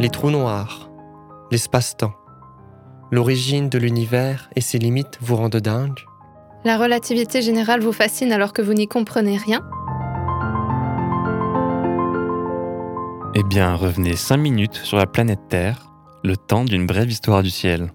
Les trous noirs, l'espace-temps, l'origine de l'univers et ses limites vous rendent dingue. La relativité générale vous fascine alors que vous n'y comprenez rien. Eh bien, revenez 5 minutes sur la planète Terre, le temps d'une brève histoire du ciel.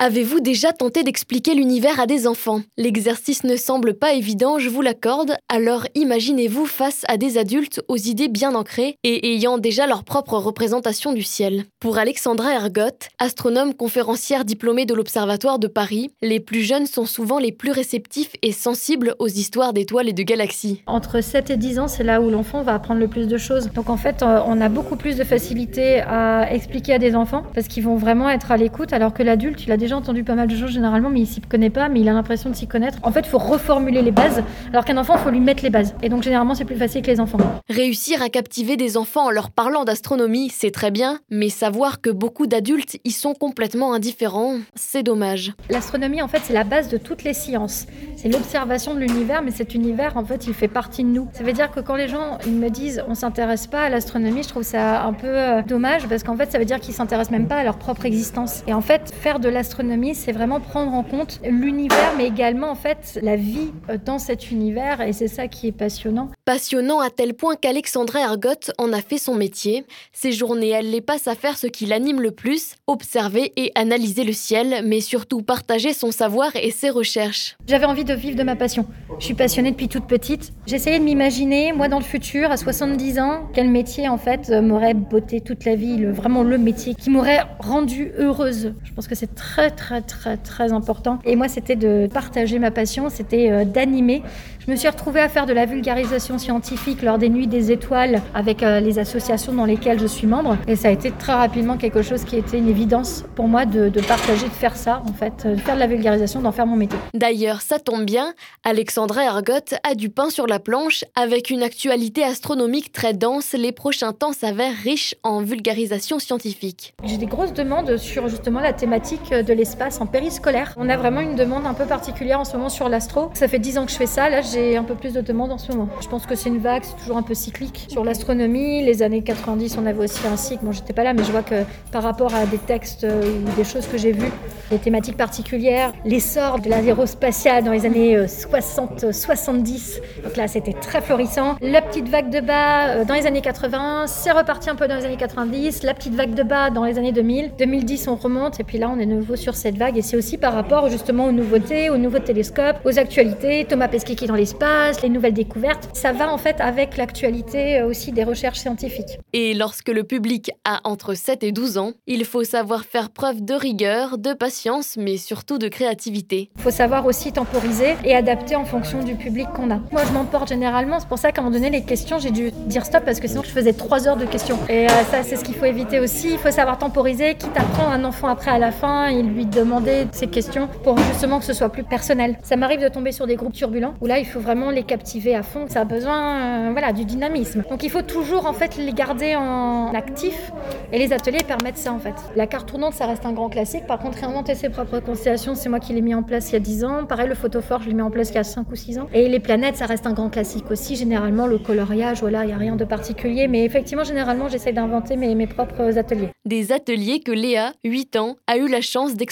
Avez-vous déjà tenté d'expliquer l'univers à des enfants? L'exercice ne semble pas évident, je vous l'accorde, alors imaginez-vous face à des adultes aux idées bien ancrées et ayant déjà leur propre représentation du ciel. Pour Alexandra Ergotte, astronome conférencière diplômée de l'Observatoire de Paris, les plus jeunes sont souvent les plus réceptifs et sensibles aux histoires d'étoiles et de galaxies. Entre 7 et 10 ans, c'est là où l'enfant va apprendre le plus de choses. Donc en fait, euh, on a beaucoup plus de facilité à expliquer à des enfants parce qu'ils vont vraiment être à l'écoute alors que l'adulte, il a déjà déjà entendu pas mal de choses généralement, mais il s'y connaît pas, mais il a l'impression de s'y connaître. En fait, il faut reformuler les bases, alors qu'un enfant, il faut lui mettre les bases. Et donc, généralement, c'est plus facile que les enfants. Réussir à captiver des enfants en leur parlant d'astronomie, c'est très bien, mais savoir que beaucoup d'adultes y sont complètement indifférents, c'est dommage. L'astronomie, en fait, c'est la base de toutes les sciences. C'est l'observation de l'univers, mais cet univers, en fait, il fait partie de nous. Ça veut dire que quand les gens ils me disent on s'intéresse pas à l'astronomie, je trouve ça un peu euh, dommage parce qu'en fait, ça veut dire qu'ils s'intéressent même pas à leur propre existence. Et en fait, faire de l'astronomie c'est vraiment prendre en compte l'univers, mais également en fait la vie euh, dans cet univers, et c'est ça qui est passionnant. Passionnant à tel point qu'Alexandra Ergotte en a fait son métier. Ses journées, elle les passe à faire ce qui l'anime le plus, observer et analyser le ciel, mais surtout partager son savoir et ses recherches. J'avais envie de vivre de ma passion. Je suis passionnée depuis toute petite. J'essayais de m'imaginer, moi dans le futur, à 70 ans, quel métier en fait euh, m'aurait botté toute la vie, le, vraiment le métier qui m'aurait rendue heureuse. Je pense que c'est très très très très important. Et moi, c'était de partager ma passion, c'était euh, d'animer. Je me suis retrouvée à faire de la vulgarisation scientifique lors des Nuits des Étoiles avec euh, les associations dans lesquelles je suis membre. Et ça a été très rapidement quelque chose qui était une évidence pour moi de, de partager, de faire ça, en fait, de faire de la vulgarisation, d'en faire mon métier. D'ailleurs, ça tombe bien, Alexandra Ergotte a du pain sur la planche. Avec une actualité astronomique très dense, les prochains temps s'avèrent riches en vulgarisation scientifique. J'ai des grosses demandes sur justement la thématique de l'espace en périscolaire. On a vraiment une demande un peu particulière en ce moment sur l'astro. Ça fait 10 ans que je fais ça, là j'ai un peu plus de demandes en ce moment. Je pense que c'est une vague, c'est toujours un peu cyclique. Sur l'astronomie, les années 90, on avait aussi un cycle. Bon, j'étais pas là, mais je vois que par rapport à des textes euh, ou des choses que j'ai vues, des thématiques particulières, l'essor de l'aérospatiale dans les années 60-70, euh, donc là c'était très florissant. La petite vague de bas euh, dans les années 80, c'est reparti un peu dans les années 90. La petite vague de bas dans les années 2000. 2010, on remonte et puis là on est nouveau sur cette vague et c'est aussi par rapport justement aux nouveautés, aux nouveaux télescopes, aux actualités, Thomas Pesquet qui est dans l'espace, les nouvelles découvertes. Ça va en fait avec l'actualité euh, aussi des recherches scientifiques. Et lorsque le public a entre 7 et 12 ans, il faut savoir faire preuve de rigueur, de patience, mais surtout de créativité. Il faut savoir aussi temporiser et adapter en fonction du public qu'on a. Moi, je m'emporte généralement, c'est pour ça qu'à un moment donné, les questions, j'ai dû dire stop parce que sinon je faisais 3 heures de questions. Et euh, ça, c'est ce qu'il faut éviter aussi. Il faut savoir temporiser, quitte à prendre un enfant après à la fin, il lui demander ces questions pour justement que ce soit plus personnel. Ça m'arrive de tomber sur des groupes turbulents où là, il faut vraiment les captiver à fond. Ça a besoin euh, voilà, du dynamisme. Donc il faut toujours en fait les garder en actif et les ateliers permettent ça en fait. La carte tournante, ça reste un grand classique. Par contre, réinventer ses propres constellations, c'est moi qui l'ai mis en place il y a 10 ans. Pareil, le photophore, je l'ai mis en place il y a 5 ou 6 ans. Et les planètes, ça reste un grand classique aussi. Généralement, le coloriage, voilà, il n'y a rien de particulier. Mais effectivement, généralement, j'essaie d'inventer mes, mes propres ateliers. Des ateliers que Léa, 8 ans, a eu la chance d'expérimenter.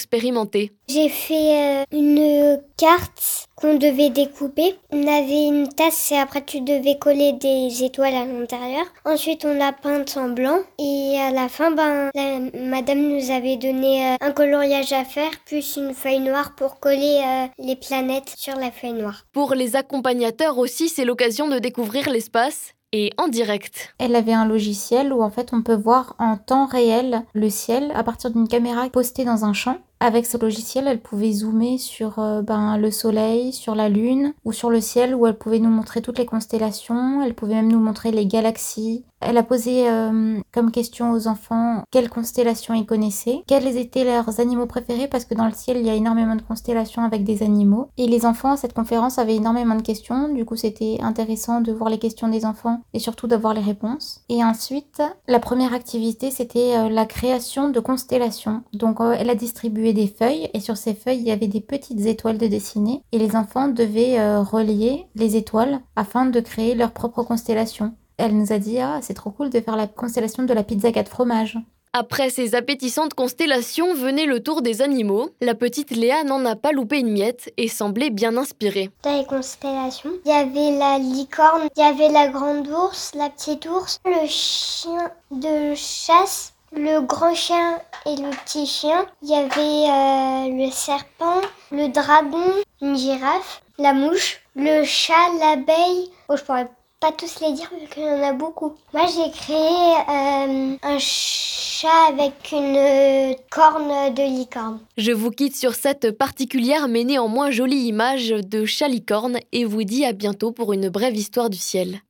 J'ai fait euh, une carte qu'on devait découper. On avait une tasse et après tu devais coller des étoiles à l'intérieur. Ensuite on l'a peinte en blanc et à la fin ben la madame nous avait donné euh, un coloriage à faire plus une feuille noire pour coller euh, les planètes sur la feuille noire. Pour les accompagnateurs aussi, c'est l'occasion de découvrir l'espace et en direct. Elle avait un logiciel où en fait on peut voir en temps réel le ciel à partir d'une caméra postée dans un champ. Avec ce logiciel, elle pouvait zoomer sur euh, ben, le soleil, sur la lune ou sur le ciel où elle pouvait nous montrer toutes les constellations, elle pouvait même nous montrer les galaxies. Elle a posé euh, comme question aux enfants quelles constellations ils connaissaient, quels étaient leurs animaux préférés parce que dans le ciel il y a énormément de constellations avec des animaux. Et les enfants à cette conférence avaient énormément de questions, du coup c'était intéressant de voir les questions des enfants et surtout d'avoir les réponses. Et ensuite, la première activité c'était euh, la création de constellations. Donc elle a distribué des feuilles et sur ces feuilles il y avait des petites étoiles de dessiner et les enfants devaient euh, relier les étoiles afin de créer leur propre constellation. Elle nous a dit Ah, c'est trop cool de faire la constellation de la pizza 4 fromages. Après ces appétissantes constellations venait le tour des animaux. La petite Léa n'en a pas loupé une miette et semblait bien inspirée. Dans les constellations, il y avait la licorne, il y avait la grande ours, la petite ours, le chien de chasse, le grand chien et le petit chien. Il y avait euh, le serpent, le dragon, une girafe, la mouche, le chat, l'abeille. Oh, je pourrais pas tous les dire vu qu'il y en a beaucoup. Moi, j'ai créé euh, un chat avec une euh, corne de licorne. Je vous quitte sur cette particulière mais néanmoins jolie image de chat licorne et vous dis à bientôt pour une brève histoire du ciel.